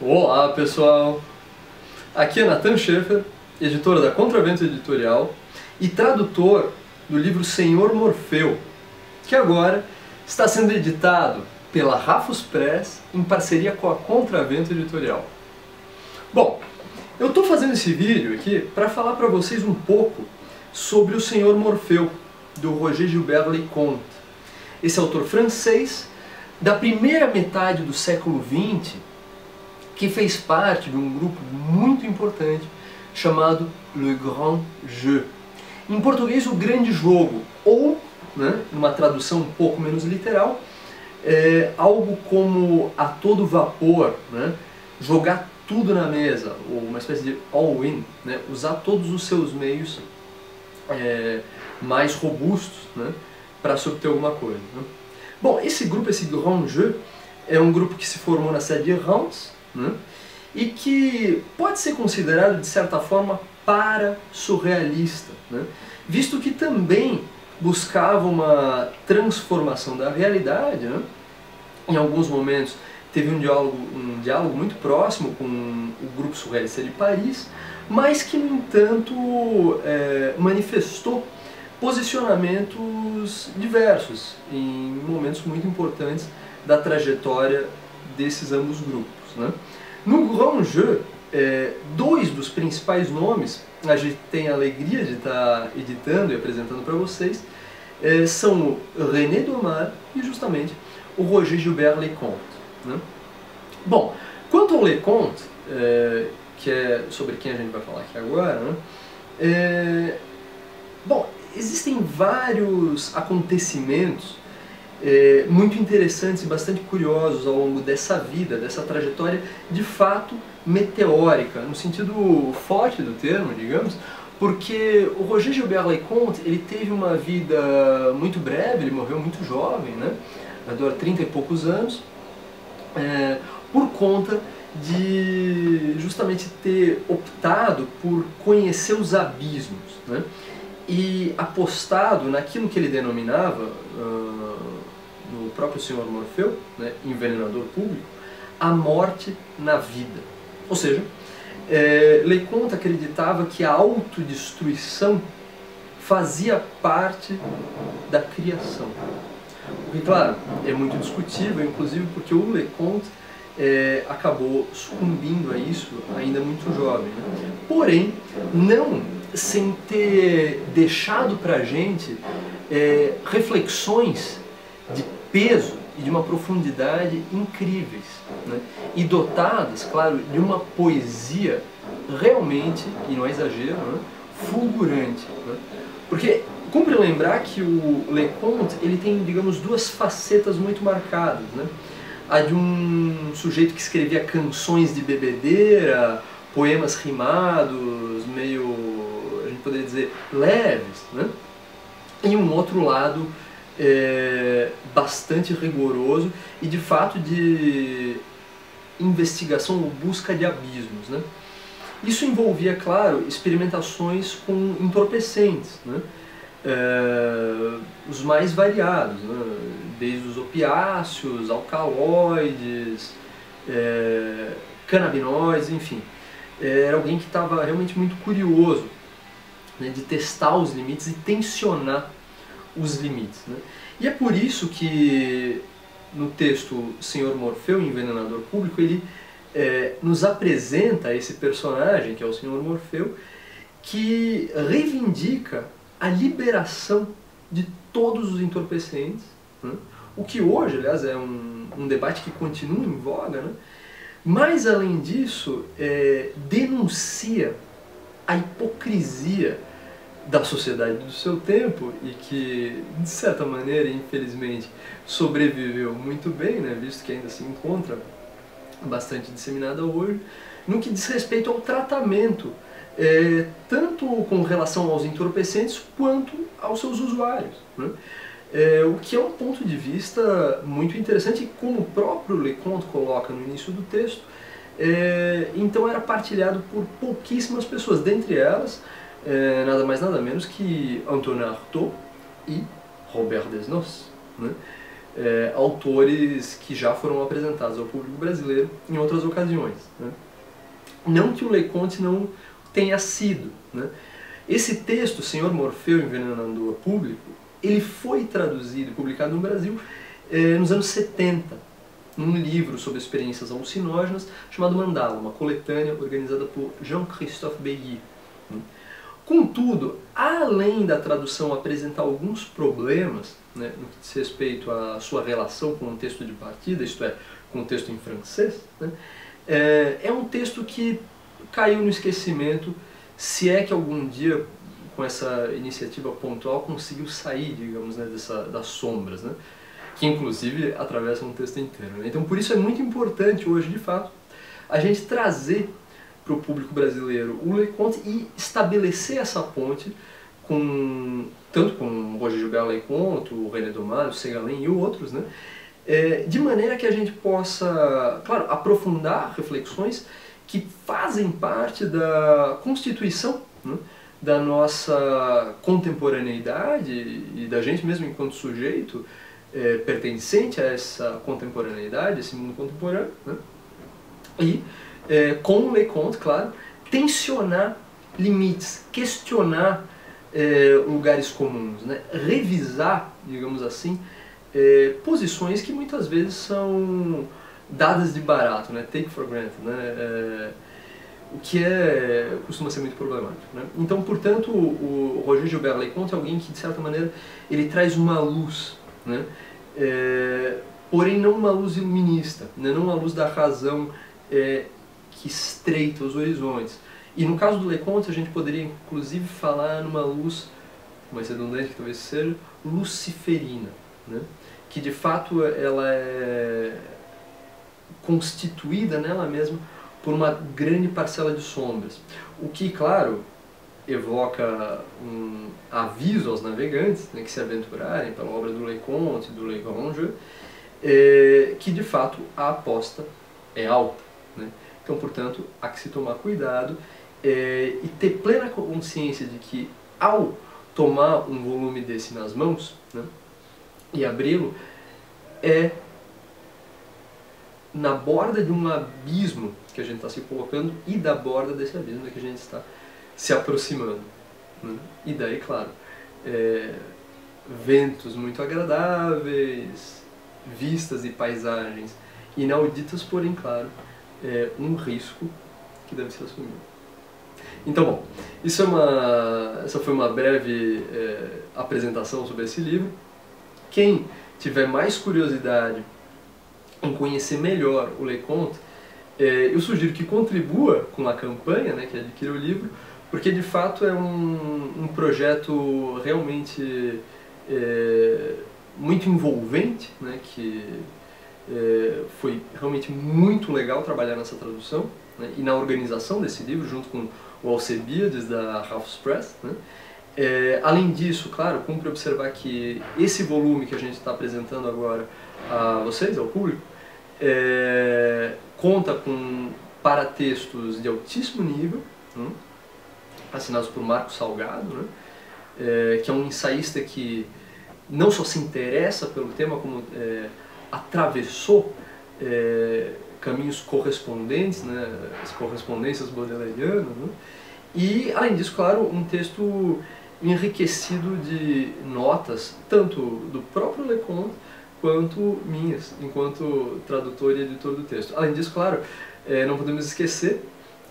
Olá pessoal, aqui é Nathan Schaeffer, editora da Contravento Editorial e tradutor do livro Senhor Morfeu, que agora está sendo editado pela Rafus Press em parceria com a Contravento Editorial. Bom, eu estou fazendo esse vídeo aqui para falar para vocês um pouco sobre o Senhor Morfeu, do Roger Gilbert Leconte. Esse autor francês da primeira metade do século XX que fez parte de um grupo muito importante chamado Le Grand Jeu. Em português, o grande jogo, ou, né, numa tradução um pouco menos literal, é algo como a todo vapor, né, jogar tudo na mesa, ou uma espécie de all-in, né, usar todos os seus meios é, mais robustos né, para se obter alguma coisa. Né. Bom, esse grupo, esse Grand Jeu, é um grupo que se formou na cidade de Reims, né? e que pode ser considerado, de certa forma, para-surrealista, né? visto que também buscava uma transformação da realidade. Né? Em alguns momentos teve um diálogo, um diálogo muito próximo com o grupo surrealista de Paris, mas que, no entanto, é, manifestou posicionamentos diversos em momentos muito importantes da trajetória desses ambos grupos. Né? No Grand Jeu, é, dois dos principais nomes, a gente tem a alegria de estar editando e apresentando para vocês, é, são o René Domar e justamente o Roger Gilbert Leconte. Né? Bom, quanto ao Leconte, é, que é sobre quem a gente vai falar aqui agora, né? Existem vários acontecimentos é, muito interessantes e bastante curiosos ao longo dessa vida, dessa trajetória de fato meteórica, no sentido forte do termo, digamos, porque o Roger Gilbert Leconte ele teve uma vida muito breve, ele morreu muito jovem, né? Adora 30 e poucos anos, é, por conta de justamente ter optado por conhecer os abismos né? E apostado naquilo que ele denominava uh, no próprio senhor Morfeu, né, envenenador público, a morte na vida. Ou seja, é, Leconte acreditava que a autodestruição fazia parte da criação. O que, claro, é muito discutível, inclusive porque o Leconte é, acabou sucumbindo a isso ainda muito jovem. Né? Porém, não sem ter deixado para a gente é, reflexões de peso e de uma profundidade incríveis, né? e dotadas, claro, de uma poesia realmente, e não é exagero, né? fulgurante. Né? Porque cumpre lembrar que o Leconte ele tem, digamos, duas facetas muito marcadas. Né? A de um sujeito que escrevia canções de bebedeira, poemas rimados, meio, poderia dizer, leves, né? e um outro lado é, bastante rigoroso e de fato de investigação ou busca de abismos. Né? Isso envolvia, claro, experimentações com entorpecentes, né? é, os mais variados, né? desde os opiáceos, alcaloides, é, canabinoides, enfim. Era alguém que estava realmente muito curioso né, de testar os limites e tensionar os limites. Né? E é por isso que no texto Senhor Morfeu, Envenenador Público, ele é, nos apresenta esse personagem, que é o Senhor Morfeu, que reivindica a liberação de todos os entorpecentes, né? o que hoje, aliás, é um, um, debate que continua em voga, né? mas além disso, é, denuncia a hipocrisia da sociedade do seu tempo e que, de certa maneira, infelizmente, sobreviveu muito bem, né, visto que ainda se encontra bastante disseminada hoje, no que diz respeito ao tratamento, é, tanto com relação aos entorpecentes quanto aos seus usuários. Né? É, o que é um ponto de vista muito interessante, como o próprio Leconte coloca no início do texto, é, então era partilhado por pouquíssimas pessoas, dentre elas é, nada mais nada menos que Antonin Artaud e Robert Desnos. né? é, autores que já foram apresentados ao público brasileiro em outras ocasiões. Né? Não que o Leconte não tenha sido. Né? Esse texto, Senhor Morfeu Envenenando o Público, ele foi traduzido e publicado no Brasil eh, nos anos 70, num livro sobre experiências alucinógenas chamado Mandala, uma coletânea organizada por Jean-Christophe Beilly. Contudo, além da tradução apresentar alguns problemas né, no que diz respeito à sua relação com o texto de partida, isto é, com o texto em francês, né, é, é um texto que caiu no esquecimento, se é que algum dia, com essa iniciativa pontual, conseguiu sair, digamos, né, dessa, das sombras, né, que inclusive atravessam o texto inteiro. Né. Então, por isso é muito importante hoje, de fato, a gente trazer para o público brasileiro o Leconte e estabelecer essa ponte com tanto com o Roger Gilbert Leconte, o René Domar, o Segalen e outros, né? É, de maneira que a gente possa, claro, aprofundar reflexões que fazem parte da constituição né? da nossa contemporaneidade e da gente mesmo enquanto sujeito é, pertencente a essa contemporaneidade, esse mundo contemporâneo, né? e é, com o Leconte, claro, tensionar limites, questionar é, lugares comuns, né? revisar, digamos assim, é, posições que muitas vezes são dadas de barato, né? take for granted, né? É, o que é, costuma ser muito problemático. Né? Então, portanto, o, o Roger Gilbert Leconte é alguém que, de certa maneira, ele traz uma luz, né? É, porém não uma luz iluminista, né? não uma luz da razão é, que estreita os horizontes. E no caso do Leconte, a gente poderia inclusive falar numa luz, mais redundante que talvez seja, luciferina, né? que de fato ela é constituída nela mesma por uma grande parcela de sombras. O que, claro, evoca um aviso aos navegantes né, que se aventurarem pela obra do Leconte, do Legrange, é, que de fato a aposta é alta. Né? Então, portanto, há que se tomar cuidado é, e ter plena consciência de que ao tomar um volume desse nas mãos né, e abri-lo, é na borda de um abismo que a gente está se colocando e da borda desse abismo que a gente está se aproximando. Né? E daí, claro, é, ventos muito agradáveis, vistas e paisagens inauditas, porém, claro, é um risco que deve ser assumido. Então, bom, isso é uma, essa foi uma breve é, apresentação sobre esse livro. Quem tiver mais curiosidade em conhecer melhor o Leconte, é, eu sugiro que contribua com a campanha, né, que adquira o livro, porque de fato é um, um projeto realmente é, muito envolvente, né, que é, foi realmente muito legal trabalhar nessa tradução né, e na organização desse livro, junto com o Alcebiades da Ralph's Press. Né. É, além disso, claro, cumpre observar que esse volume que a gente está apresentando agora a vocês, ao público, é, conta com paratextos de altíssimo nível, né, assinados por Marco Salgado, né, é, que é um ensaísta que não só se interessa pelo tema, como é, atravessou é, caminhos correspondentes, né, as correspondências baudelairianas, né, e, além disso, claro, um texto enriquecido de notas, tanto do próprio Leconte, quanto minhas, enquanto tradutor e editor do texto. Além disso, claro, é, não podemos esquecer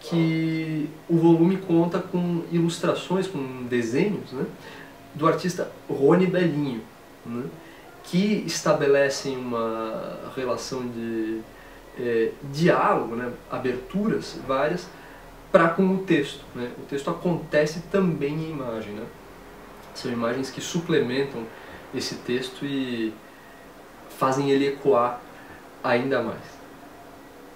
que o volume conta com ilustrações, com desenhos, né, do artista Rony Belinho, né, que estabelecem uma relação de é, diálogo, né, aberturas várias, para com o texto. Né? O texto acontece também em imagem. Né? São imagens que suplementam esse texto e fazem ele ecoar ainda mais.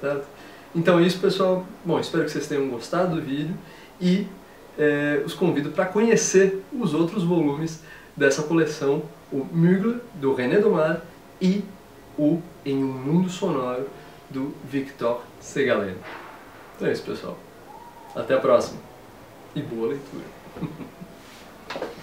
Certo? Então é isso, pessoal. Bom, espero que vocês tenham gostado do vídeo e é, os convido para conhecer os outros volumes dessa coleção, o Mugler, do René Domar, e o Em um Mundo Sonoro, do Victor Segaleno. Então é isso, pessoal. Até a próxima. E boa leitura.